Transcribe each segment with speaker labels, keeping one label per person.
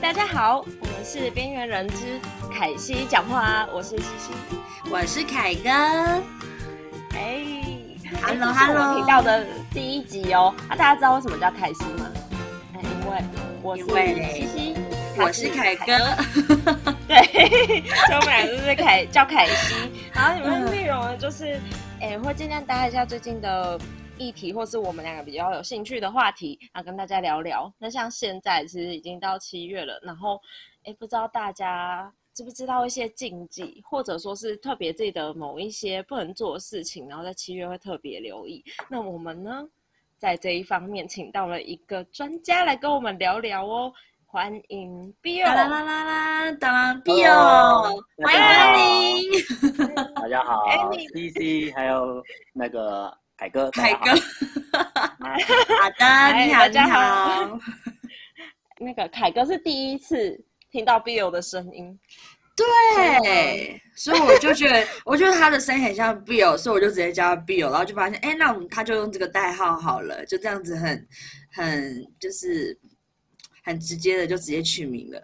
Speaker 1: 大家好，我们是边缘人之凯西讲话，我是西西，
Speaker 2: 我是凯哥。
Speaker 1: 哎
Speaker 2: ，Hello Hello，
Speaker 1: 频道的第一集哦。啊，大家知道为什么叫凯西吗？哎，因为我是西西，
Speaker 2: 我是凯哥。
Speaker 1: 对，所以我们俩就是凯叫凯西。然后你们内容呢，就是哎，会尽量搭一下最近的。议题或是我们两个比较有兴趣的话题，啊，跟大家聊聊。那像现在其实已经到七月了，然后，哎，不知道大家知不知道一些禁忌，或者说是特别记得某一些不能做的事情，然后在七月会特别留意。那我们呢，在这一方面请到了一个专家来跟我们聊聊哦。欢迎 Bill，
Speaker 2: 啦啦啦啦，当然 Bill，欢迎光
Speaker 3: 临。大家好，C C，还有那个。凯哥，
Speaker 2: 凯哥，好的，你好，你好。
Speaker 1: 那个凯哥是第一次听到 Bill 的声音，
Speaker 2: 对，所以我就觉得，我觉得他的声音很像 Bill，所以我就直接叫他 Bill，然后就发现，哎，那我们他就用这个代号好了，就这样子，很很就是很直接的就直接取名了。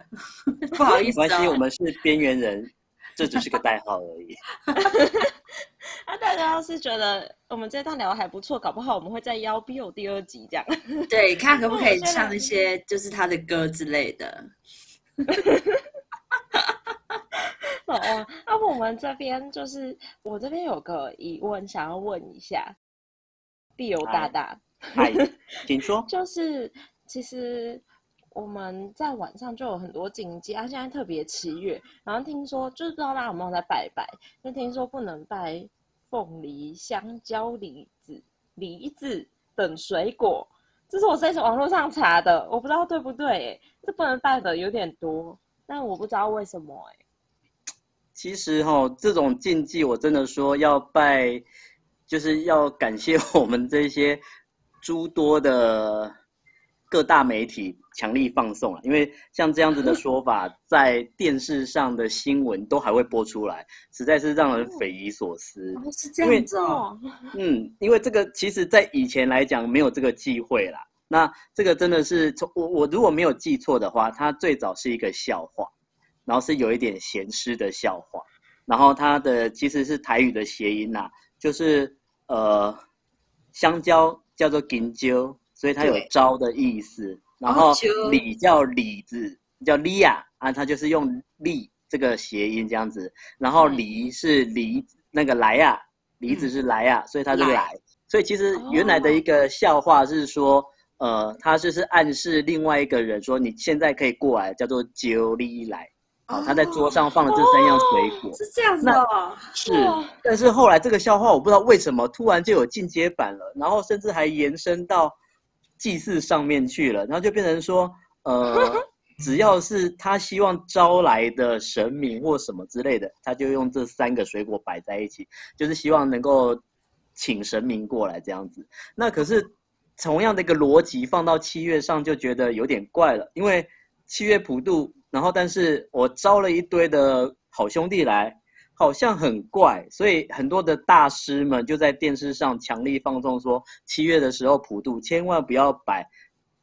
Speaker 2: 不好意思，
Speaker 3: 关系我们是边缘人，这只是个代号而已。
Speaker 1: 那 大家要是觉得我们这段聊的还不错，搞不好我们会再邀 Bill 第二集这样。
Speaker 2: 对，看可不可以唱一些就是他的歌之类的。
Speaker 1: 哦，那我们这边就是我这边有个疑问想要问一下，Bill 大大，
Speaker 3: 嗨，请说。
Speaker 1: 就是其实我们在晚上就有很多禁忌啊，现在特别七月，然后听说就是不知道大家有没有在拜拜，就听说不能拜。凤梨、香蕉、梨子、梨子等水果，这是我在网络上查的，我不知道对不对。这不能拜的有点多，但我不知道为什么。哎，
Speaker 3: 其实哈，这种禁忌我真的说要拜，就是要感谢我们这些诸多的。各大媒体强力放送了，因为像这样子的说法，在电视上的新闻都还会播出来，实在是让人匪夷所思。
Speaker 2: 是这样子哦。
Speaker 3: 嗯，因为这个其实在以前来讲没有这个忌讳啦。那这个真的是从我我如果没有记错的话，它最早是一个笑话，然后是有一点咸湿的笑话，然后它的其实是台语的谐音呐，就是呃香蕉叫做金蕉。所以它有招的意思，然后李叫李子，叫利亚啊，它就是用利这个谐音这样子，然后梨是梨那个来呀，梨子是来呀，所以它是来，所以其实原来的一个笑话是说，呃，他就是暗示另外一个人说你现在可以过来，叫做九利来，啊，他在桌上放了这三样水果，
Speaker 2: 是这样子的，
Speaker 3: 是，但是后来这个笑话我不知道为什么突然就有进阶版了，然后甚至还延伸到。祭祀上面去了，然后就变成说，呃，只要是他希望招来的神明或什么之类的，他就用这三个水果摆在一起，就是希望能够请神明过来这样子。那可是同样的一个逻辑放到七月上就觉得有点怪了，因为七月普渡，然后但是我招了一堆的好兄弟来。好像很怪，所以很多的大师们就在电视上强力放纵说，七月的时候普渡千万不要摆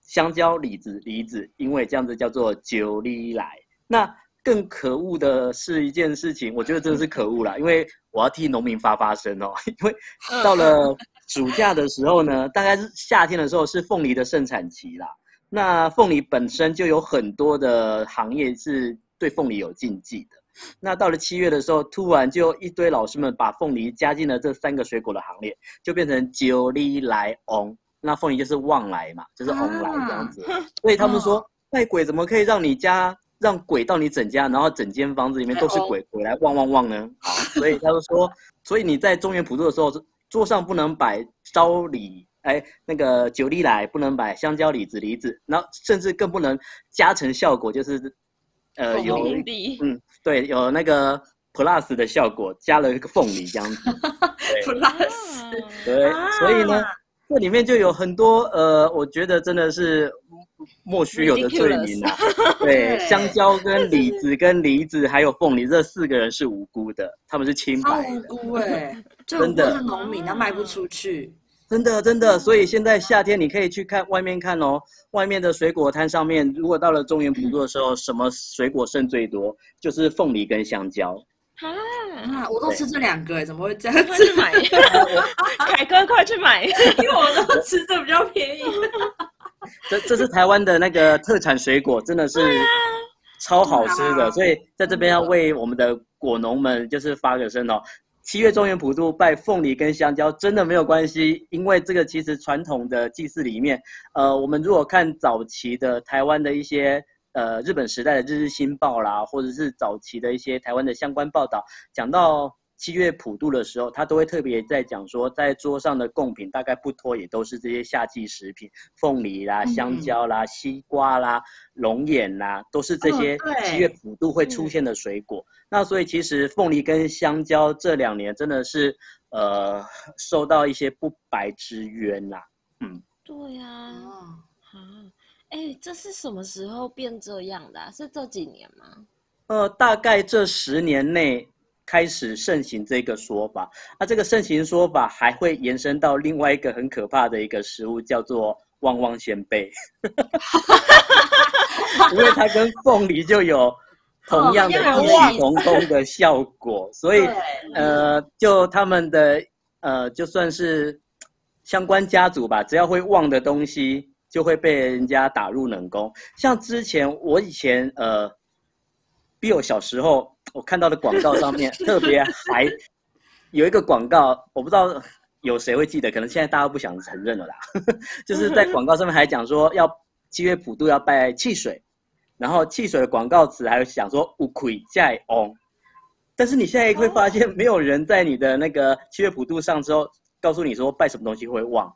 Speaker 3: 香蕉、李子、梨子，因为这样子叫做九里来。那更可恶的是一件事情，我觉得真的是可恶啦，因为我要替农民发发声哦。因为到了暑假的时候呢，大概是夏天的时候是凤梨的盛产期啦。那凤梨本身就有很多的行业是对凤梨有禁忌的。那到了七月的时候，突然就一堆老师们把凤梨加进了这三个水果的行列，就变成九里来翁。那凤梨就是旺来嘛，就是翁来这样子。所以他们说，拜鬼怎么可以让你家让鬼到你整家，然后整间房子里面都是鬼，鬼来旺旺旺呢？好所以他就说，所以你在中原普渡的时候，桌上不能摆招礼，哎，那个九里来不能摆香蕉、李子、梨子，然后甚至更不能加成效果，就是。
Speaker 1: 呃，有
Speaker 3: 嗯，对，有那个 plus 的效果，加了一个凤梨这样子。
Speaker 2: plus，
Speaker 3: 对，所以呢，这里面就有很多呃，我觉得真的是莫须有的罪名啊。对，香蕉跟李子跟梨子还有凤梨这四个人是无辜的，他们是清白
Speaker 2: 的。无辜哎，真的是农民，他卖不出去。
Speaker 3: 真的真的，所以现在夏天你可以去看外面看哦，外面的水果摊上面，如果到了中原普渡的时候，什么水果剩最多？就是凤梨跟香蕉。
Speaker 1: 啊，
Speaker 2: 啊，我都吃这两个，怎么会这样
Speaker 1: 快
Speaker 2: 子？
Speaker 1: 去买，凯哥快去买。
Speaker 2: 因为我都吃这比较便宜。
Speaker 3: 这这是台湾的那个特产水果，真的是超好吃的，
Speaker 2: 啊
Speaker 3: 所以在这边要为我们的果农们就是发个声哦。七月中原普渡拜凤梨跟香蕉真的没有关系，因为这个其实传统的祭祀里面，呃，我们如果看早期的台湾的一些呃日本时代的《日日新报》啦，或者是早期的一些台湾的相关报道，讲到七月普渡的时候，他都会特别在讲说，在桌上的贡品大概不脱也都是这些夏季食品，凤梨啦、
Speaker 2: 嗯
Speaker 3: 香蕉啦、西瓜啦、龙眼啦，都是这些七月普渡会出现的水果。那所以其实凤梨跟香蕉这两年真的是呃受到一些不白之冤呐、嗯。
Speaker 1: 对呀、啊，哎，这是什么时候变这样的、啊？是这几年吗？
Speaker 3: 呃，大概这十年内开始盛行这个说法。那这个盛行说法还会延伸到另外一个很可怕的一个食物，叫做旺旺仙贝，因为它跟凤梨就有同样的
Speaker 2: 哦
Speaker 3: 异曲同工的效果，所以呃，就他们的呃，就算是相关家族吧，只要会旺的东西，就会被人家打入冷宫。像之前我以前呃，Bill 小时候我看到的广告上面 特别还有一个广告，我不知道有谁会记得，可能现在大家不想承认了啦。就是在广告上面还讲说要七月普渡要拜汽水，然后汽水的广告词还有讲说乌葵在翁。但是你现在会发现，没有人在你的那个七月普渡上之后告诉你说拜什么东西会旺，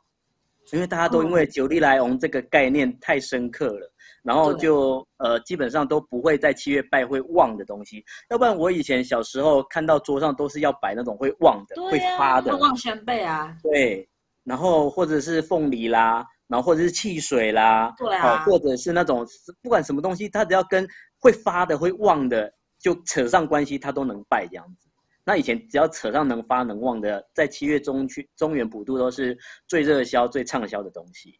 Speaker 3: 因为大家都因为九利来翁这个概念太深刻了，然后就呃基本上都不会在七月拜会旺的东西。要不然我以前小时候看到桌上都是要摆那种会旺的、会发的
Speaker 2: 旺，旺仙贝啊，
Speaker 3: 对，然后或者是凤梨啦，然后或者是汽水啦，
Speaker 2: 对啊
Speaker 3: 哦，或者是那种不管什么东西，它只要跟会发的、会旺的，就扯上关系，它都能拜这样子。那以前只要扯上能发能旺的，在七月中去中原普渡都是最热销、最畅销的东西。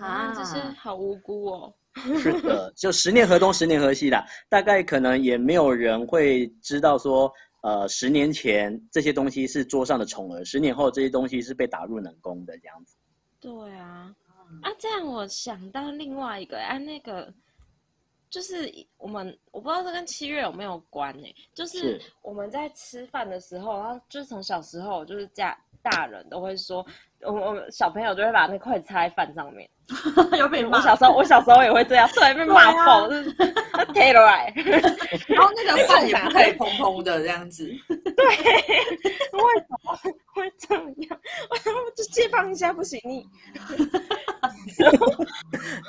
Speaker 1: 啊，这是好无辜哦。
Speaker 3: 是的，就十年河东，十年河西啦。大概可能也没有人会知道说，呃，十年前这些东西是桌上的宠儿，十年后这些东西是被打入冷宫的这样子。
Speaker 1: 对啊，啊，这样我想到另外一个，啊，那个就是我们我不知道这跟七月有没有关呢、就是
Speaker 3: 是
Speaker 1: 我们在吃饭的时候，然后就是从小时候就是家大人都会说，我我们小朋友就会把那筷子插在饭上面。
Speaker 2: 有被骂。
Speaker 1: 我小时候我小时候也会这样，对，被骂爆，就是 贴了来。
Speaker 2: 然后那个饭也不可以蓬蓬的这样子。
Speaker 1: 对为什么会这样？我就借放一下不行你？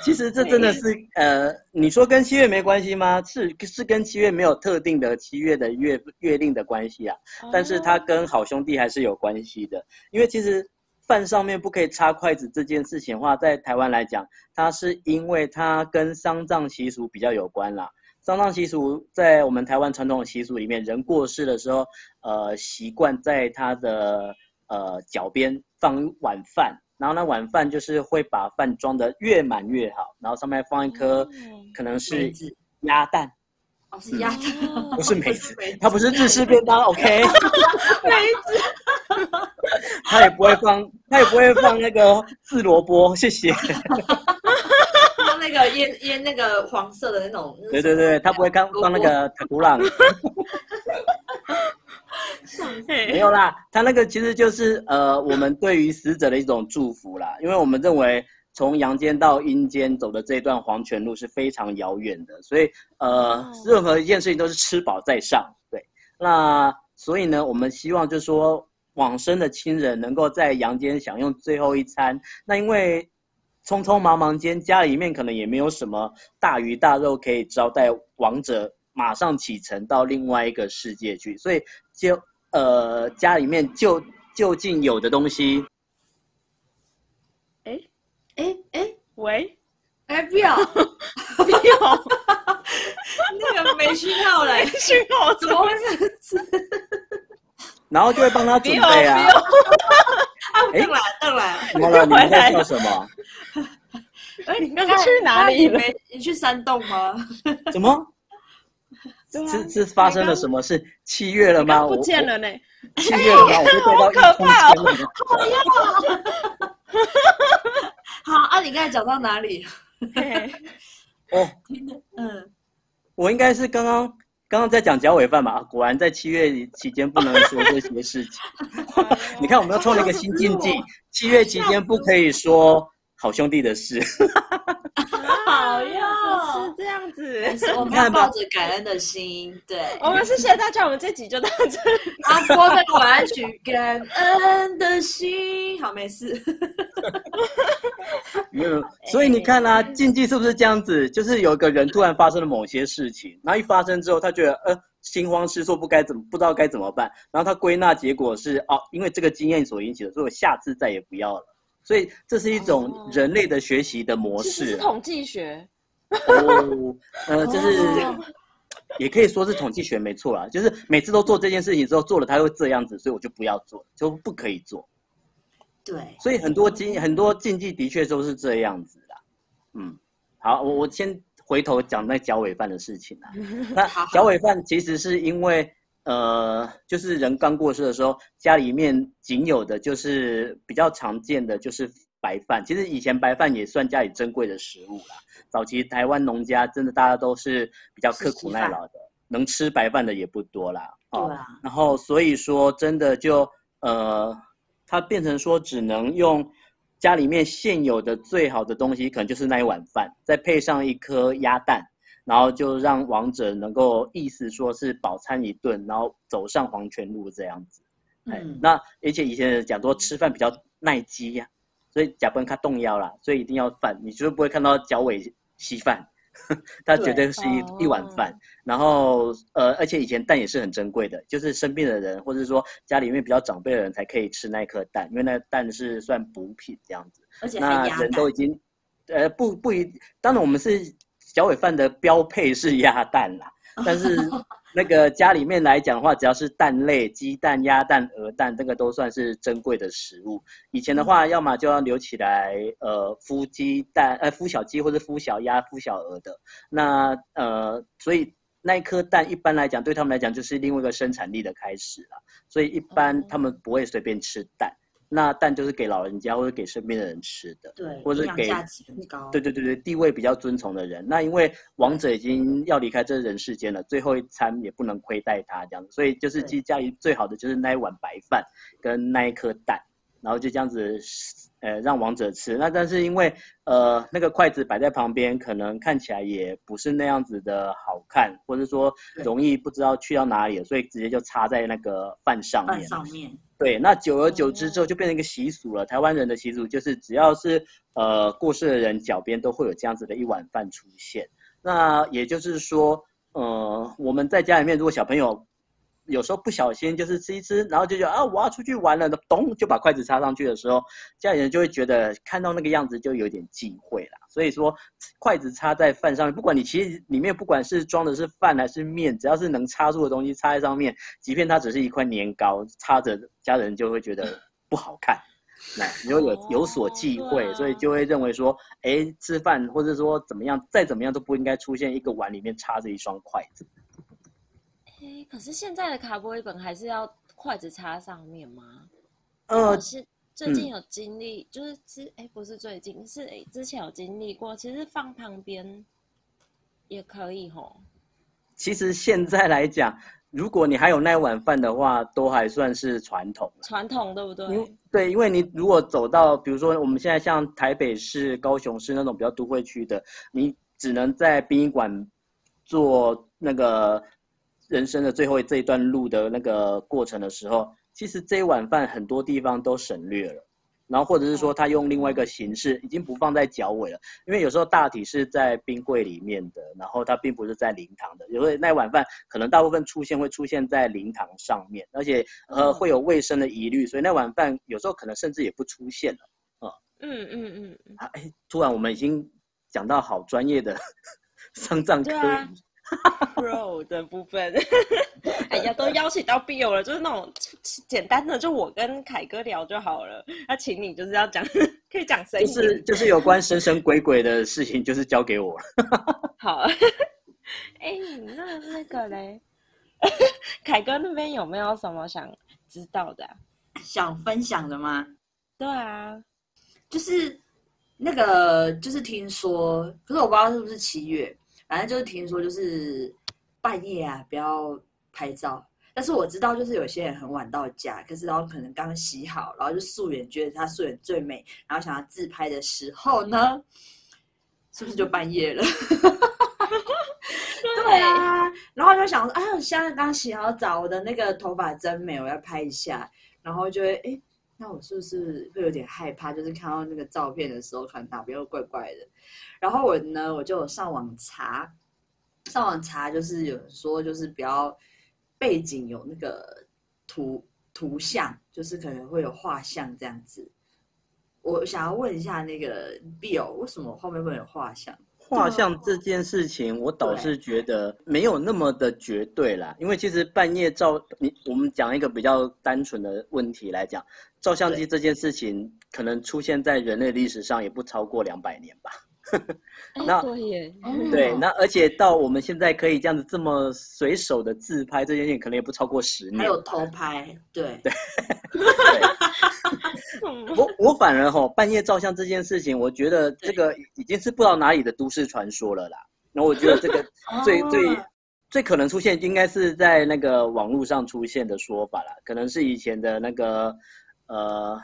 Speaker 3: 其实这真的是呃，你说跟七月没关系吗？是是跟七月没有特定的七月的月月令的关系啊，但是它跟好兄弟还是有关系的。因为其实饭上面不可以插筷子这件事情的话，在台湾来讲，它是因为它跟丧葬习俗比较有关啦。丧葬习俗在我们台湾传统的习俗里面，人过世的时候，呃，习惯在他的呃脚边放一碗饭，然后那碗饭就是会把饭装得越满越好，然后上面放一颗
Speaker 1: 哦。
Speaker 3: 可能是鸭蛋，
Speaker 2: 哦，是鸭蛋，
Speaker 3: 不是梅子，它不是日式便当，OK，
Speaker 1: 梅子，
Speaker 3: 它也不会放，他也不会放那个刺萝卜，谢谢。
Speaker 2: 放那个腌腌那个黄色的那种。
Speaker 3: 对对对，他不会放放那个塔古朗，没有啦，他那个其实就是呃，我们对于死者的一种祝福啦，因为我们认为从阳间到阴间走的这一段黄泉路是非常遥远的，所以呃
Speaker 1: 哦，
Speaker 3: 任何一件事情都是吃饱在上，对。那所以呢，我们希望就是说往生的亲人能够在阳间享用最后一餐，那因为。匆匆忙忙间，家里面可能也没有什么大鱼大肉可以招待亡者，马上启程到另外一个世界去，所以就呃家里面就就近有的东西，
Speaker 2: 哎哎哎
Speaker 1: 喂，
Speaker 2: 哎，不要
Speaker 1: 不要
Speaker 2: 那个没讯号嘞，
Speaker 1: 讯号
Speaker 2: 怎么会这样子？
Speaker 3: 然后就会帮他 准备啊
Speaker 2: 啊，
Speaker 3: 哎
Speaker 2: 邓来邓来，
Speaker 3: 怎么了？你们在笑什么？
Speaker 2: 哎，
Speaker 1: 你刚刚去哪里了
Speaker 2: 你去山洞吗？
Speaker 3: 怎么？是是发生了什么事？七月了吗？
Speaker 1: 刚不
Speaker 3: 我
Speaker 1: 见了呢。
Speaker 3: 我七月了吗？我
Speaker 1: 好可怕哦
Speaker 3: 冲天了。
Speaker 2: 好啊，你刚才讲到哪里？
Speaker 1: 嘿
Speaker 3: 哦，
Speaker 2: 嗯，
Speaker 3: 我应该是刚刚刚刚在讲脚尾饭嘛，啊果然在七月期间不能说这些事情。你看，我们又创了一个新禁忌，七月期间不可以说好兄弟的事。
Speaker 2: 好
Speaker 1: 这样子。
Speaker 2: 我们 要抱着感恩的心，对。
Speaker 1: 我们是谢谢大家，我们这集就到这里。
Speaker 2: 阿波的晚安曲，感恩的心。好，没事。
Speaker 3: 没有，所以你看啦、禁忌是不是这样子？就是有一个人突然发生了某些事情，然后一发生之后，他觉得呃心慌失措，不该怎么不知道该怎么办，然后他归纳结果是哦，因为这个经验所引起的，所以我下次再也不要了。所以这是一种
Speaker 1: 哦
Speaker 3: 人类的学习的模式啊。
Speaker 1: 是统计学，
Speaker 3: 哦，呃，就是
Speaker 2: 哦
Speaker 3: 也可以说是统计学没错啦，就是每次都做这件事情之后做了，他会这样子，所以我就不要做，就不可以做。
Speaker 2: 对，
Speaker 3: 所以很多禁很多禁忌的确都是这样子啦。嗯，好，我我先回头讲那脚尾饭的事情啦。那脚尾饭其实是因为呃，就是人刚过世的时候，家里面仅有的就是比较常见的就是白饭。其实以前白饭也算家里珍贵的食物啦。早期台湾农家真的大家都是比较刻苦耐劳的，能吃白饭的也不多啦。哦
Speaker 2: 对啊，
Speaker 3: 然后所以说真的就呃，它变成说只能用家里面现有的最好的东西，可能就是那一碗饭，再配上一颗鸭蛋，然后就让王者能够意思说是饱餐一顿，然后走上黄泉路这样子。哎，
Speaker 2: 嗯，
Speaker 3: 那而且以前人讲说吃饭比较耐饥呀、所以假不能看动摇了，所以一定要饭，你绝对不会看到脚尾稀饭，它绝对是一
Speaker 1: 对
Speaker 3: 一碗饭。然后呃，而且以前蛋也是很珍贵的，就是生病的人或者说家里面比较长辈的人才可以吃那颗蛋，因为那蛋是算补品这样子。
Speaker 2: 而且
Speaker 3: 那人都已，经呃不不一，当然我们是脚尾饭的标配是鸭蛋啦，但是那个家里面来讲的话，只要是蛋类，鸡蛋、鸭蛋、鹅蛋，这个都算是珍贵的食物。以前的话，要么就要留起来，呃，孵鸡蛋，呃，孵小鸡或者孵小鸭、孵小鹅的。那呃，所以那一颗蛋一般来讲，对他们来讲就是另外一个生产力的开始了。所以一般
Speaker 1: 哦
Speaker 3: 他们不会随便吃蛋。那蛋就是给老人家或者给身边的人吃的。
Speaker 2: 对，
Speaker 3: 或者给
Speaker 2: 价值很高。
Speaker 3: 对对对对，地位比较尊崇的人，那因为王者已经要离开这人世间了，最后一餐也不能亏待他这样子，所以就是
Speaker 2: 对
Speaker 3: 其实家里最好的就是那一碗白饭跟那一颗蛋，然后就这样子，呃，让王者吃。那但是因为呃那个筷子摆在旁边，可能看起来也不是那样子的好看，或者说容易不知道去到哪里了，所以直接就插在那个饭上
Speaker 2: 饭
Speaker 3: 面。
Speaker 2: 上面，
Speaker 3: 对，那久而久之之后就变成一个习俗了。台湾人的习俗就是，只要是呃过世的人脚边都会有这样子的一碗饭出现。那也就是说，呃，我们在家里面，如果小朋友有时候不小心就是吃一吃，然后就觉得啊我要出去玩了，咚就把筷子插上去的时候，家里人就会觉得看到那个样子就有点忌讳啦。所以说，筷子插在饭上面，不管你其实里面不管是装的是饭还是面，只要是能插住的东西插在上面，即便它只是一块年糕，插着家人就会觉得不好看，那你就有有所忌讳，所以就会认为说，哎，吃饭或者说怎么样，再怎么样都不应该出现一个碗里面插着一双筷子。
Speaker 1: 哎，可是现在的卡波一本还是要筷子插上面吗？
Speaker 3: 呃，
Speaker 1: 是最近有经历，就是之哎不是最近，是哎之前有经历过，其实放旁边也可以吼。
Speaker 3: 其实现在来讲，如果你还有那碗饭的话，都还算是传统啦
Speaker 1: 传统对不对？
Speaker 3: 对，因为你如果走到，比如说我们现在像台北市、高雄市那种比较都会区的，你只能在殡仪馆做那个人生的最后这一段路的那个过程的时候，其实这一碗饭很多地方都省略了。然后或者是说他用另外一个形式，已经不放在脚尾了，因为有时候大体是在冰柜里面的，然后它并不是在灵堂的，有时候那碗饭可能大部分出现会出现在灵堂上面，而且呃
Speaker 1: 嗯
Speaker 3: 会有卫生的疑虑，所以那碗饭有时候可能甚至也不出现了。
Speaker 1: 嗯嗯嗯嗯，
Speaker 3: 啊哎，突然我们已经讲到好专业的 丧葬科
Speaker 1: pro 的部分，哎呀，都邀请到 Bill 了，就是那种简单的就我跟凯哥聊就好了。那请你就是要讲，可以讲深
Speaker 3: 就。是就是有关神神鬼鬼的事情，就是交给我。
Speaker 1: 好，哎、那那个嘞，凯哥那边有没有什么想知道的啊、
Speaker 2: 想分享的吗？
Speaker 1: 对啊，
Speaker 2: 就是那个，就是听说，可是我不知道是不是七月，反正就是听说，就是半夜啊，不要拍照。但是我知道，就是有些人很晚到家，可是然后可能刚洗好，然后就素颜，觉得他素颜最美，然后想要自拍的时候呢，是不是就半夜了？对啊，然后就想说，啊，我现在刚洗好澡，我的那个头发真美，我要拍一下，然后就会，哎，那我是不是会有点害怕？就是看到那个照片的时候，可能哪边又怪怪的。然后我呢，我就上网查，上网查就是有人说，就是不要背景有那个图图像，就是可能会有画像这样子。我想要问一下那个 Bill，为什么后面会有画像？
Speaker 3: 画像这件事情，我倒是觉得没有那么的绝对啦，因为其实半夜照你，我们讲一个比较单纯的问题来讲，照相机这件事情可能出现在人类历史上也不超过两百年吧。
Speaker 1: 哎
Speaker 3: 那
Speaker 1: 对耶，
Speaker 3: 对，
Speaker 2: 嗯。
Speaker 3: 那而且到我们现在可以这样子这么随手的自拍这件事情，可能也不超过十年。
Speaker 2: 还有偷拍，对，
Speaker 1: 对。
Speaker 3: 我我反而吼半夜照相这件事情，我觉得这个已经是不知道哪里的都市传说了啦。然后我觉得这个最
Speaker 2: 哦。
Speaker 3: 最最可能出现，应该是在那个网络上出现的说法啦，可能是以前的那个呃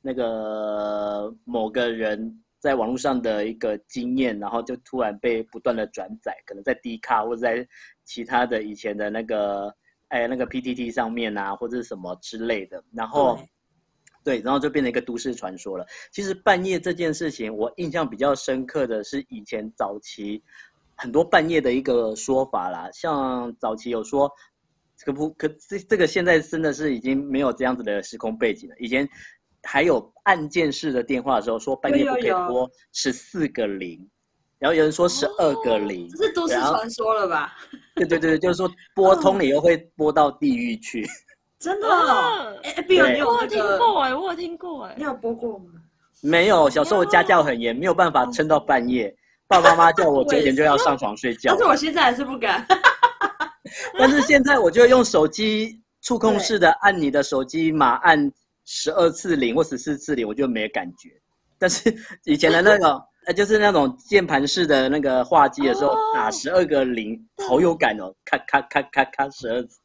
Speaker 3: 那个某个人在网络上的一个经验，然后就突然被不断的转载，可能在 D 卡或者在其他的以前的那个哎那个 PTT 上面啊，或者是什么之类的，然后。
Speaker 2: 对
Speaker 3: 对，然后就变成一个都市传说了。其实半夜这件事情，我印象比较深刻的是以前早期很多半夜的一个说法啦，像早期有说可不可这这个现在真的是已经没有这样子的时空背景了。以前还有按键式的电话的时候，说半夜不可以拨十四个零，然后有人说十二个零，
Speaker 2: 这是都市传说了吧？
Speaker 3: 对对对，就是说 拨通了以后会拨到地狱去。
Speaker 2: 真的哎哎，Bill，
Speaker 3: 对
Speaker 2: 你有
Speaker 1: 我有听
Speaker 2: 那个，
Speaker 1: 过哎，我有听过哎
Speaker 2: 你，有播过吗？
Speaker 3: 没有，小时候我家教很严，没有办法撑到半夜。爸爸妈妈叫我九点就要上床睡觉
Speaker 2: 但是，我现在还是不敢。
Speaker 3: 但是现在我就用手机触控式的按你的手机码按十二次零或十四次零，我就没感觉。但是 以前的那个呃，就是那种键盘式的那个画机的时候，
Speaker 1: 哦
Speaker 3: 打十二个零，好有感哦，咔咔咔咔咔十二次。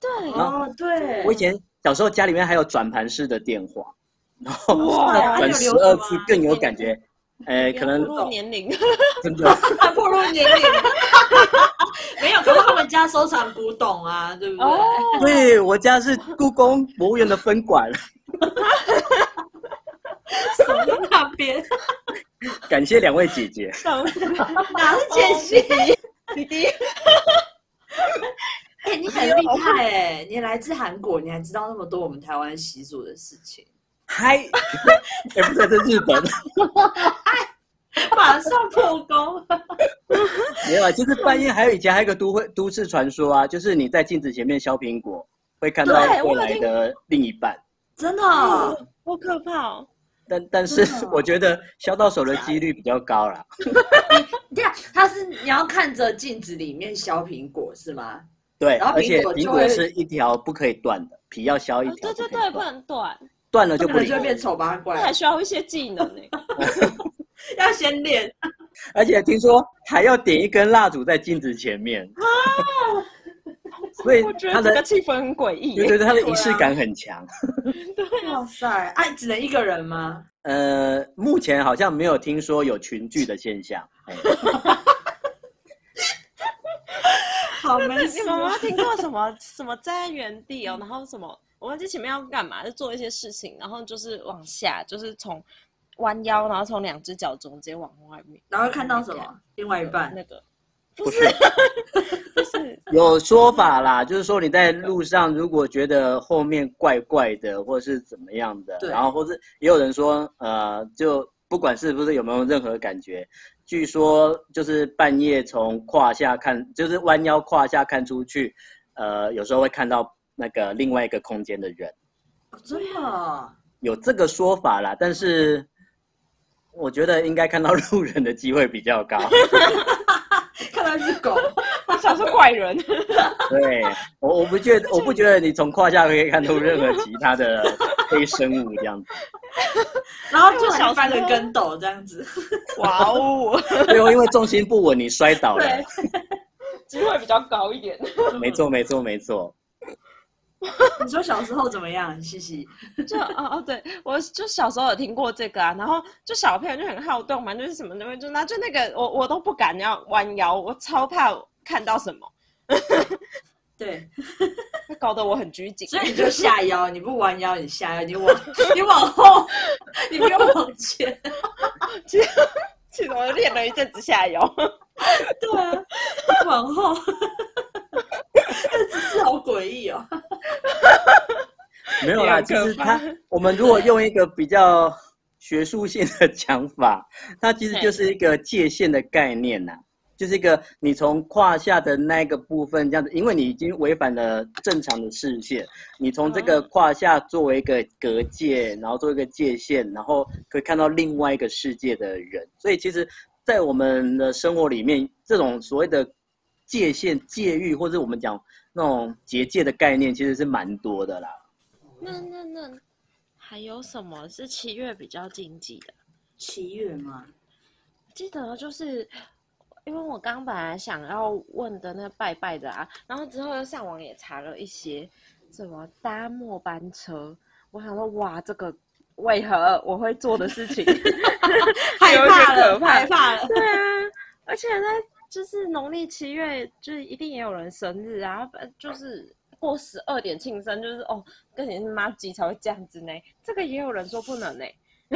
Speaker 1: 对，
Speaker 2: 哦，对，
Speaker 3: 我以前小时候家里面还有转盘式的电话，然后 转十二次更有感觉。呃，可能
Speaker 1: 不入年龄，
Speaker 3: 真的。
Speaker 2: 他暴露年龄。没有，可是他们家收藏古董啊，对不对？
Speaker 1: 哦，
Speaker 3: 对我家是故宫博物院的分馆，
Speaker 2: 那边？
Speaker 3: 感谢两位姐姐。
Speaker 1: 懂
Speaker 2: 哪是见习？
Speaker 1: 弟弟，
Speaker 2: 哎、你很厉害哎、你来自韩国，你还知道那么多我们台湾习俗的事情，
Speaker 3: 嗨，哎，不在，这是日本。
Speaker 2: 马上破功。
Speaker 3: 没有啊，就是半夜还有以前还有一个都会都市传说啊，就是你在镜子前面削苹果，会看到
Speaker 1: 对我有
Speaker 3: 未来的另一半。
Speaker 2: 真的哦、
Speaker 1: 好可怕哦！
Speaker 3: 但但是 我觉得削到手的几率比较高啦。
Speaker 2: 对啊，他是你要看着镜子里面削苹果是吗？
Speaker 3: 对，
Speaker 2: 然后
Speaker 3: 而且
Speaker 2: 苹果
Speaker 3: 苹果是一条不可以断的，皮要削一
Speaker 1: 哦
Speaker 3: 条
Speaker 1: 对对对，不能断，
Speaker 3: 断了就不灵
Speaker 2: 不然就会。变丑八
Speaker 1: 那还，需要一些技能呢。
Speaker 2: 要先练。
Speaker 3: 而且听说还要点一根蜡烛在镜子前面，所以
Speaker 1: 我觉
Speaker 3: 它的
Speaker 1: 得这个气氛很诡异耶。
Speaker 3: 对对对，他的 仪式感很强。
Speaker 2: 对哇塞，哎、只能一个人吗？
Speaker 3: 呃，目前好像没有听说有群聚的现象。哎
Speaker 2: 好没
Speaker 1: 你
Speaker 2: 事
Speaker 1: 们有没有听过什么什么站在原地哦，然后什么我忘记前面要干嘛，就做一些事情，然后就是往下，就是从弯腰，然后从两只脚中间往外面，
Speaker 2: 然后看到什么？另外一半
Speaker 1: 那个
Speaker 3: 不是，
Speaker 1: 不是
Speaker 3: 有说法啦，就是说你在路上如果觉得后面怪怪的，或是怎么样的，然后或者也有人说，呃，就不管是不是有没有任何感觉，据说就是半夜从胯下看，就是弯腰胯下看出去，呃，有时候会看到那个另外一个空间的人，
Speaker 2: 哦真的哦，
Speaker 3: 有这个说法啦。但是我觉得应该看到路人的机会比较高。
Speaker 2: 看到一只狗，
Speaker 1: 他像是怪人，
Speaker 3: 对我，我不觉得，我不觉得你从胯下可以看出任何其他的非生物这样子。
Speaker 2: 然后就小翻个跟斗这样子。
Speaker 1: 哇哦，
Speaker 3: 最后因为重心不稳，你摔倒了。
Speaker 2: 对，
Speaker 1: 机会比较高一点。
Speaker 3: 没错，没错，没错。
Speaker 2: 你说小时候怎么样，嘻嘻？
Speaker 1: 就哦哦，对，我就小时候有听过这个啊，然后就小朋友就很好动嘛，就是什么都会就那就那个我我都不敢要弯腰，我超怕看到什么，
Speaker 2: 对，
Speaker 1: 搞得我很拘谨。
Speaker 2: 所以你就下腰，你不弯腰，你下腰，你往你往后，你不用往前。
Speaker 1: 其实其实我练了一阵子下腰，
Speaker 2: 对啊，你往后，这姿势好诡异哦。
Speaker 3: 没有啦，
Speaker 1: 也很可怕
Speaker 3: 其实它，我们如果用一个比较学术性的讲法，它其实就是一个界限的概念呐、就是一个你从胯下的那个部分这样子，因为你已经违反了正常的视线，你从这个胯下作为一个隔界，然后做一个界限，然后可以看到另外一个世界的人，所以其实，在我们的生活里面，这种所谓的界限、界域，或者我们讲那种结界的概念，其实是蛮多的啦。
Speaker 1: 那那那还有什么是七月比较禁忌的？
Speaker 2: 七月吗？
Speaker 1: 记得就是因为我刚本来想要问的那拜拜的啊，然后之后又上网也查了一些什么搭末班车，我想说哇，这个为何我会做的事情
Speaker 2: 害怕了，害怕了。
Speaker 1: 对啊，而且在就是农历七月，就是一定也有人生日啊，呃就是过十二点庆生，就是哦，跟你是妈鸡才会这样子呢。这个也有人说不能呢。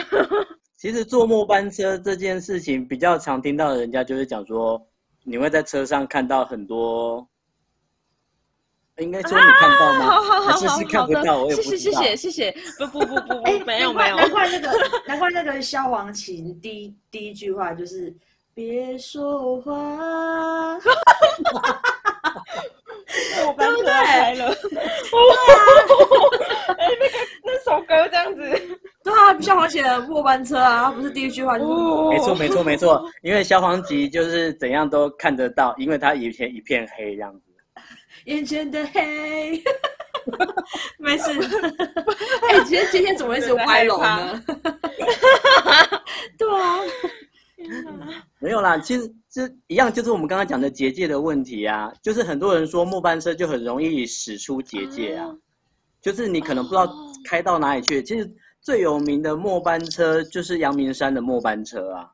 Speaker 3: 其实坐末班车这件事情，比较常听到的人家就是讲说，你会在车上看到很多，应该说你看到吗？
Speaker 1: 好
Speaker 3: 是是看不到？我也
Speaker 1: 谢
Speaker 3: 不知道。
Speaker 1: 谢谢谢谢谢，不不不不
Speaker 2: 哎
Speaker 1: 不，没有
Speaker 2: 难
Speaker 1: 没有，
Speaker 2: 怪难怪那个难怪那个萧煌奇第一第一句话就是别说话，
Speaker 1: 末班车要开了，哎，那 个那首歌这样子，
Speaker 2: 对啊，消防写的末班车啊，他不是第一句话就是、
Speaker 1: 哦。
Speaker 3: 没错没错没错，因为消防局就是怎样都看得到，因为他以前一片黑这样子。
Speaker 2: 眼前的黑。没事，哎、今天今天怎么会是歪楼呢？对啊，
Speaker 3: 没有啦，其实这一样，就是我们刚刚讲的结界的问题啊，就是很多人说末班车就很容易驶出结界啊，就是你可能不知道
Speaker 1: 哦。
Speaker 3: 开到哪里去。其实最有名的末班车就是阳明山的末班车啊，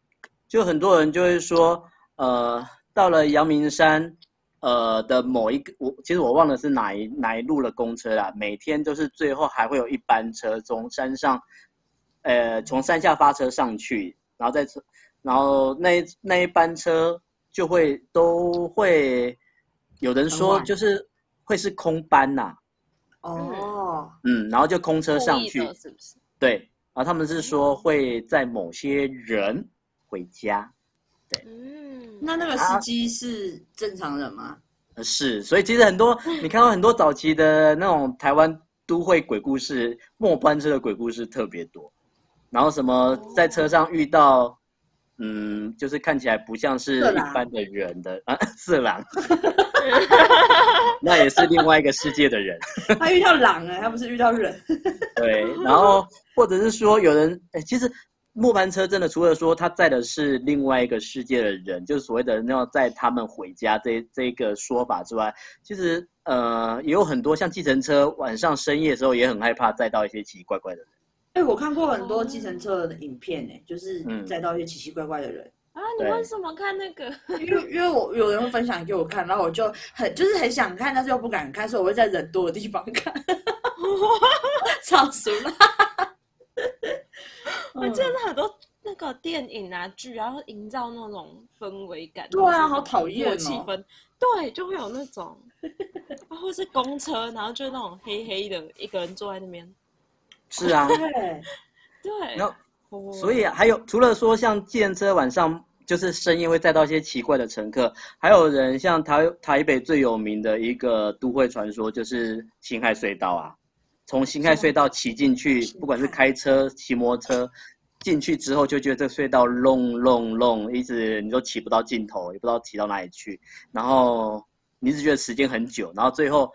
Speaker 3: 就很多人就会说，呃，到了阳明山，呃的某一个，我其实我忘了是哪一哪一路的公车啦，每天都是最后还会有一班车从山上，呃，从山下发车上去，然后再车，然后那一那一班车就会都会有人
Speaker 2: 很
Speaker 3: 说就是会是空班呐、
Speaker 2: 哦，
Speaker 3: 嗯，然后就空车上去，
Speaker 1: 的是不是？
Speaker 3: 对，然后他们是说会在某些人回家，对。
Speaker 1: 嗯，
Speaker 2: 那那个司机是正常人吗？
Speaker 3: 呃是，所以其实很多你看到很多早期的那种台湾都会鬼故事，末班车的鬼故事特别多，然后什么在车上遇到，嗯，就是看起来不像是一般的人的啊，色狼，那也是另外一个世界的人。
Speaker 2: 他遇到狼哎，他不是遇到人。
Speaker 3: 对，然后或者是说有人，哎，其实末班车真的除了说他载的是另外一个世界的人，就是所谓的要载他们回家这这个说法之外，其实呃也有很多像计程车晚上深夜的时候也很害怕载到一些奇奇怪怪的人。
Speaker 2: 哎、我看过很多计程车的影片哎，就是
Speaker 3: 嗯
Speaker 2: 载到一些奇奇怪怪的人。
Speaker 1: 啊，你
Speaker 3: 对
Speaker 1: 为什么看那个？
Speaker 2: 因为因为我有人会分享给我看，然后我就很就是很想看，但是又不敢看，所以我会在人多的地方看。超熟了。
Speaker 1: 我记得很多那个电影啊剧然后营造那种氛围感。
Speaker 2: 对啊
Speaker 1: 就是
Speaker 2: 好讨厌
Speaker 1: 气氛。对，就会有那种，啊或是公车，然后就那种黑黑的一个人坐在那边。
Speaker 3: 是啊，
Speaker 2: 对，
Speaker 1: 对，
Speaker 3: 然后
Speaker 1: 哦
Speaker 3: 所以还有除了说像计程车晚上就是深夜会载到一些奇怪的乘客，还有人像台台北最有名的一个都会传说，就是辛亥隧道啊。从辛亥隧道骑进去，不管是开车、骑摩托车进去之后，就觉得这个隧道隆隆隆，一直你都骑不到尽头，也不知道骑到哪里去。然后你一直觉得时间很久，然后最后，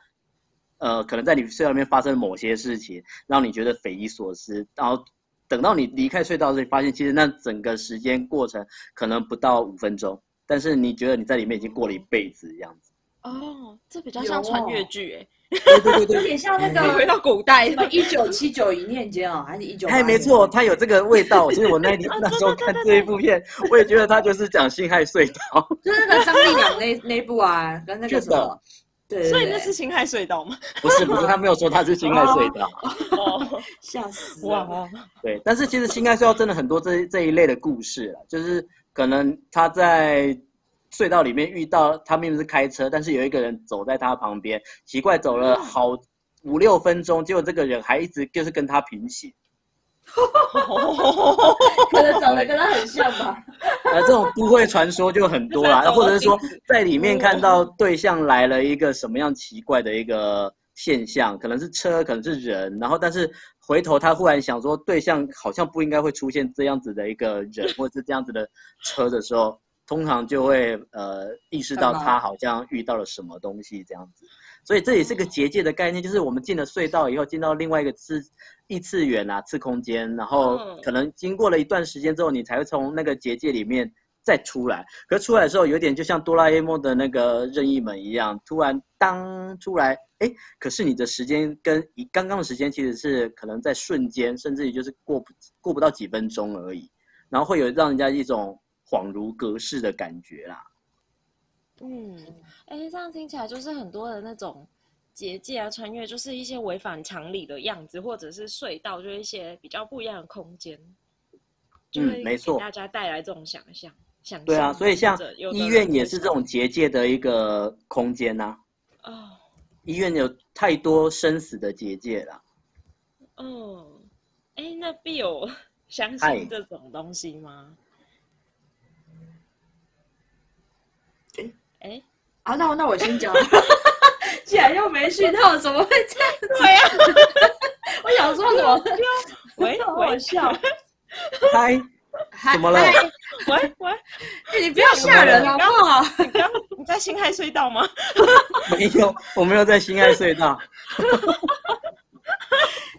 Speaker 3: 呃，可能在你隧道里面发生某些事情，让你觉得匪夷所思。然后等到你离开隧道时，发现其实那整个时间过程可能不到五分钟，但是你觉得你在里面已经过了一辈子这样子。
Speaker 1: 哦，这比较像穿越剧哎。
Speaker 3: 对对对对，
Speaker 2: 有点像那个回
Speaker 1: 到古代
Speaker 2: 什么一九七九一念间哦，还是一九？
Speaker 3: 哎，没错，它有这个味道。其实我那天 那时候看这一部片，我也觉得它就是讲辛亥隧道，
Speaker 2: 就是那个张立良那那部啊，跟那个什么，对，
Speaker 1: 所以那是辛亥隧道吗？
Speaker 3: 不是不是，他没有说他是辛亥隧道。
Speaker 2: 哦，吓死哇！
Speaker 3: 对，但是其实辛亥隧道真的很多这这一类的故事了，就是可能他在。隧道里面遇到他明明是开车，但是有一个人走在他旁边，奇怪走了好五六分钟，结果这个人还一直就是跟他平行，
Speaker 2: 可能长得跟他很像吧。
Speaker 3: 呃，这种都会传说就很多啦，或者是说在里面看到对象来了一个什么样奇怪的一个现象，可能是车，可能是人，然后但是回头他忽然想说对象好像不应该会出现这样子的一个人或者是这样子的车的时候。通常就会呃意识到他好像遇到了什么东西这样子，所以这也是个结界的概念，就是我们进了隧道以后，进到另外一个次异次元啊次空间，然后可能经过了一段时间之后，你才会从那个结界里面再出来。可出来的时候，有点就像哆啦 A 梦的那个任意门一样，突然当出来，哎，可是你的时间跟以刚刚的时间其实是可能在瞬间，甚至于就是过不过不到几分钟而已，然后会有让人家一种。恍如隔世的感觉啦。
Speaker 1: 嗯，哎，这样听起来就是很多的那种结界啊，穿越就是一些违反常理的样子，或者是隧道，就一些比较不一样的空间。
Speaker 3: 嗯，没错，
Speaker 1: 大家带来这种想象，想
Speaker 3: 对啊，所以像医院也是这种结界的一个空间呐。哦，医院有太多生死的结界了。
Speaker 1: 哦，哎，那必有相信这种东西吗？哎，
Speaker 2: 好，那那我先讲。既然又没讯号，怎么会这样？
Speaker 1: 对呀，
Speaker 2: 我想说什么？
Speaker 1: 喂，
Speaker 2: 好笑。
Speaker 3: 嗨，怎么了？
Speaker 1: 喂喂，
Speaker 2: 你不要吓人好不好？
Speaker 1: 你刚你在新海隧道吗？
Speaker 3: 没有，我没有在新海隧道。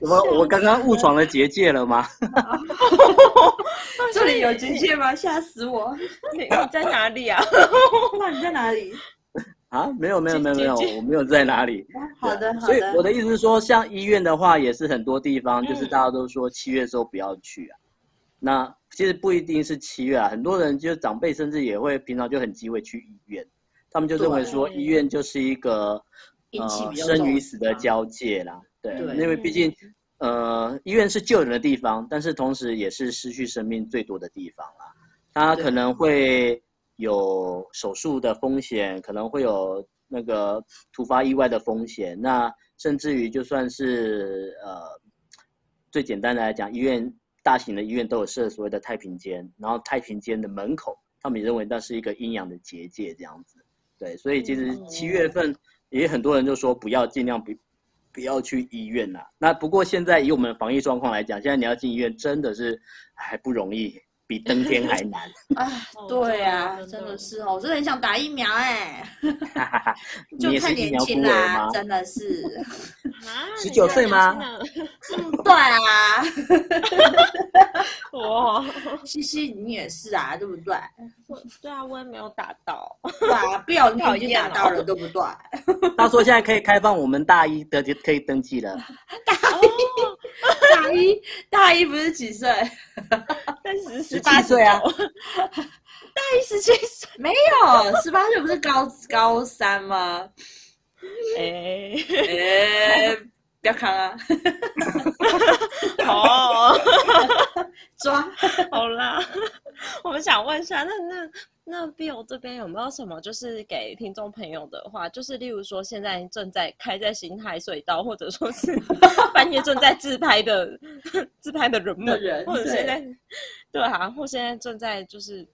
Speaker 3: 怎么？我刚刚误闯了结界了吗？
Speaker 2: 这里有 结界吗？吓死我！
Speaker 1: 你你在哪里啊？
Speaker 2: 那你在哪里？
Speaker 3: 啊，没有没有没有没有，我没有在哪里。
Speaker 2: 好的好的。
Speaker 3: 所以我的意思是说，像医院的话，也是很多地方，就是大家都说七月的时候不要去啊。那其实不一定是七月啊，很多人就长辈甚至也会平常就很忌讳去医院，他们就认为说医院就是一个呃生与死的交界啦。对，因为毕竟。呃，医院是救人的地方，但是同时也是失去生命最多的地方啦。它可能会有手术的风险，可能会有那个突发意外的风险。那甚至于就算是呃，最简单的来讲，医院大型的医院都有设所谓的太平间，然后太平间的门口，他们也认为那是一个阴阳的结界这样子。对，所以其实七月份也很多人就说不要尽量不。不要去医院呐。那不过现在以我们的防疫状况来讲，现在你要进医院真的是还不容易。比登天还难
Speaker 2: 啊！对啊，真的是哦，我真的很想打疫苗哎，就太年轻啦，真的是。
Speaker 3: 十九岁吗？
Speaker 2: 对啊。哇，西西你也是啊，对不对？
Speaker 1: 对啊，我也没有打到。
Speaker 2: 对啊，不要你已经打到了，对不对？
Speaker 3: 他说现在可以开放我们大一的就可以登记了。
Speaker 2: 大一，大一，大一不是几岁？
Speaker 1: 三十
Speaker 3: 十八岁啊，
Speaker 1: 大一十七岁。
Speaker 2: 没有，十八岁不是高高三吗？
Speaker 1: 哎。
Speaker 2: 哎，不要看啊！
Speaker 1: 好
Speaker 2: 抓
Speaker 1: 好啦，我们想问一下，那那那 Bill 这边有没有什么，就是给听众朋友的话，就是例如说现在正在开在新海隧道，或者说是半夜正在自拍的自拍的人们，或者现在。对啊，或现在正在就是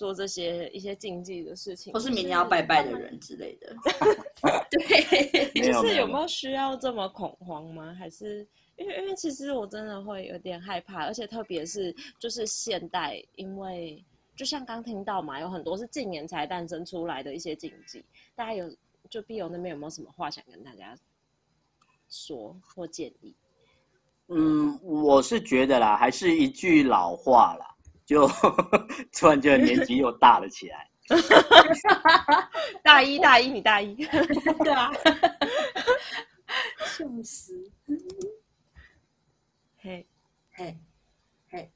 Speaker 1: 做这些一些禁忌的事情，
Speaker 2: 或是明年要拜拜的人之类的。对，
Speaker 1: 就是有
Speaker 3: 没
Speaker 1: 没有需要这么恐慌吗？还是因为因为其实我真的会有点害怕，而且特别是就是现代，因为就像刚听到嘛，有很多是近年才诞生出来的一些禁忌，大家有就碧友那边有没有什么话想跟大家说或建议？
Speaker 3: 嗯，我是觉得啦，还是一句老话啦，就 突然觉得年纪又大了起来。
Speaker 1: 大一大一，你大一，
Speaker 2: 对啊，笑死！
Speaker 1: 嘿，
Speaker 2: 嘿，嘿，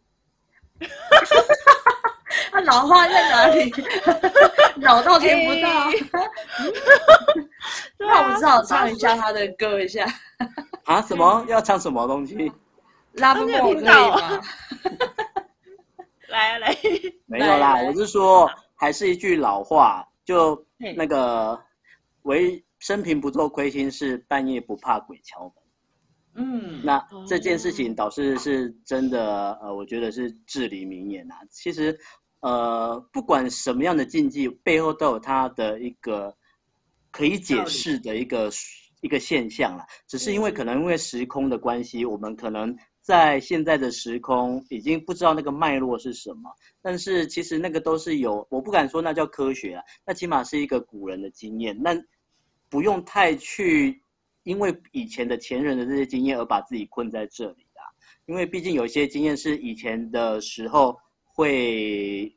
Speaker 2: 他老话在哪里？老到听不到。那我们
Speaker 1: 啊
Speaker 2: 只好唱一下他的歌一下，
Speaker 3: 啊？什么要唱什么东西？
Speaker 2: 拉不
Speaker 1: 没有
Speaker 2: 过可以
Speaker 1: 听到
Speaker 2: 吗？
Speaker 1: 来啊来，
Speaker 3: 没有啦，我是说，还是一句老话，就那个为生平不做亏心事，半夜不怕鬼敲门。
Speaker 2: 嗯，
Speaker 3: 那
Speaker 1: 哦
Speaker 3: 这件事情导致是真的，呃，我觉得是至理名言啊。其实，呃，不管什么样的禁忌，背后都有它的一个可以解释的一个一个现象啦。只是因为可能因为时空的关系，我们可能在现在的时空已经不知道那个脉络是什么。但是其实那个都是有，我不敢说那叫科学啊，那起码是一个古人的经验。那不用太去因为以前的前人的这些经验而把自己困在这里啊，因为毕竟有一些经验是以前的时候会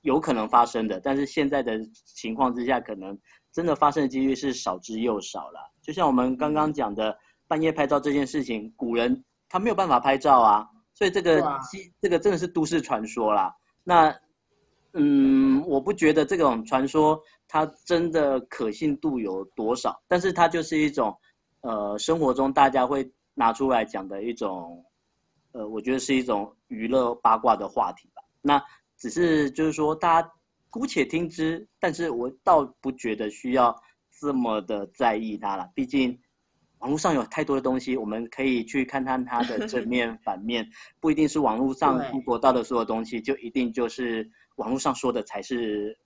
Speaker 3: 有可能发生的，但是现在的情况之下，可能真的发生的几率是少之又少了。就像我们刚刚讲的半夜拍照这件事情，古人他没有办法拍照啊，所以这个
Speaker 2: 对啊
Speaker 3: 这个真的是都市传说啦。那嗯，我不觉得这种传说它真的可信度有多少，但是它就是一种呃生活中大家会拿出来讲的一种呃，我觉得是一种娱乐八卦的话题吧。那只是就是说大家姑且听之，但是我倒不觉得需要这么的在意它了，毕竟。网络上有太多的东西，我们可以去看看它的正面、反面，不一定是网络上
Speaker 2: 对。
Speaker 3: Google 到的所有东西，就一定就是网络上说的才是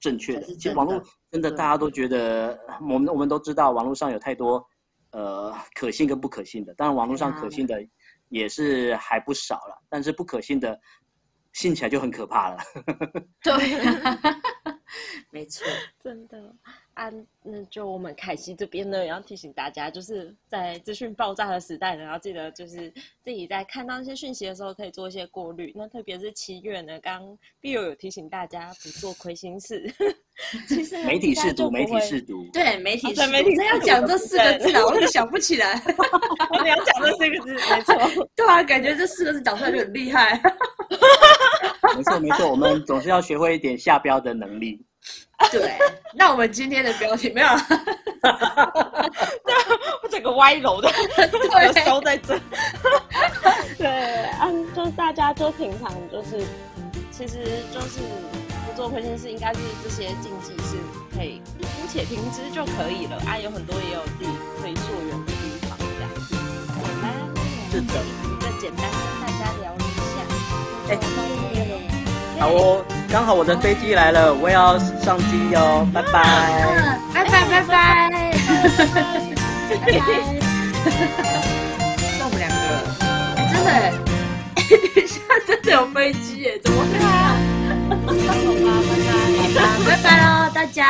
Speaker 3: 正确的。
Speaker 2: 的
Speaker 3: 其实网络真的大家都觉得，我们我们都知道网络上有太多呃可信跟不可信的，当然网络上可信的也是还不少了，但是不可信的信起来就很可怕了。
Speaker 2: 对，没错，
Speaker 1: 真的啊，那就我们凯西这边呢，也要提醒大家，就是在资讯爆炸的时代呢，要记得就是自己在看到一些讯息的时候，可以做一些过滤。那特别是七月呢，刚 Bill 有提醒大家不做亏心事。其实
Speaker 3: 媒体
Speaker 1: 应该
Speaker 3: 试读，媒体试读。
Speaker 2: 对，媒体是，
Speaker 1: 啊对媒体
Speaker 2: 要
Speaker 1: 是
Speaker 2: 讲这四个字啊，我也想不起来。
Speaker 1: 哦你要讲的这个字，没错。
Speaker 2: 对啊，感觉这四个字讲出来就很厉害。
Speaker 3: 没错没错，我们总是要学会一点下标的能力。
Speaker 2: 对，那我们今天的标题没有了。
Speaker 1: 我整个歪楼的，我
Speaker 2: 对
Speaker 1: 收在这。对，啊，就是大家就平常就是，其实就是不做亏心事，应该是这些禁忌是可以姑且平之就可以了。啊，有很多也有自己可以溯源的地方，这样子。好啦，
Speaker 3: 是的
Speaker 1: 那就简单跟大家聊一下。
Speaker 3: 哎
Speaker 1: 就到这边了
Speaker 3: 好哦，刚好我的飞机来了，我也要上机哦，拜拜。
Speaker 2: 拜拜拜拜，拜拜。那我们两个，哎，真的哎，等一下真的有飞机哎，怎么会啊？
Speaker 1: 好吧，拜拜。
Speaker 2: 拜拜喽，大家。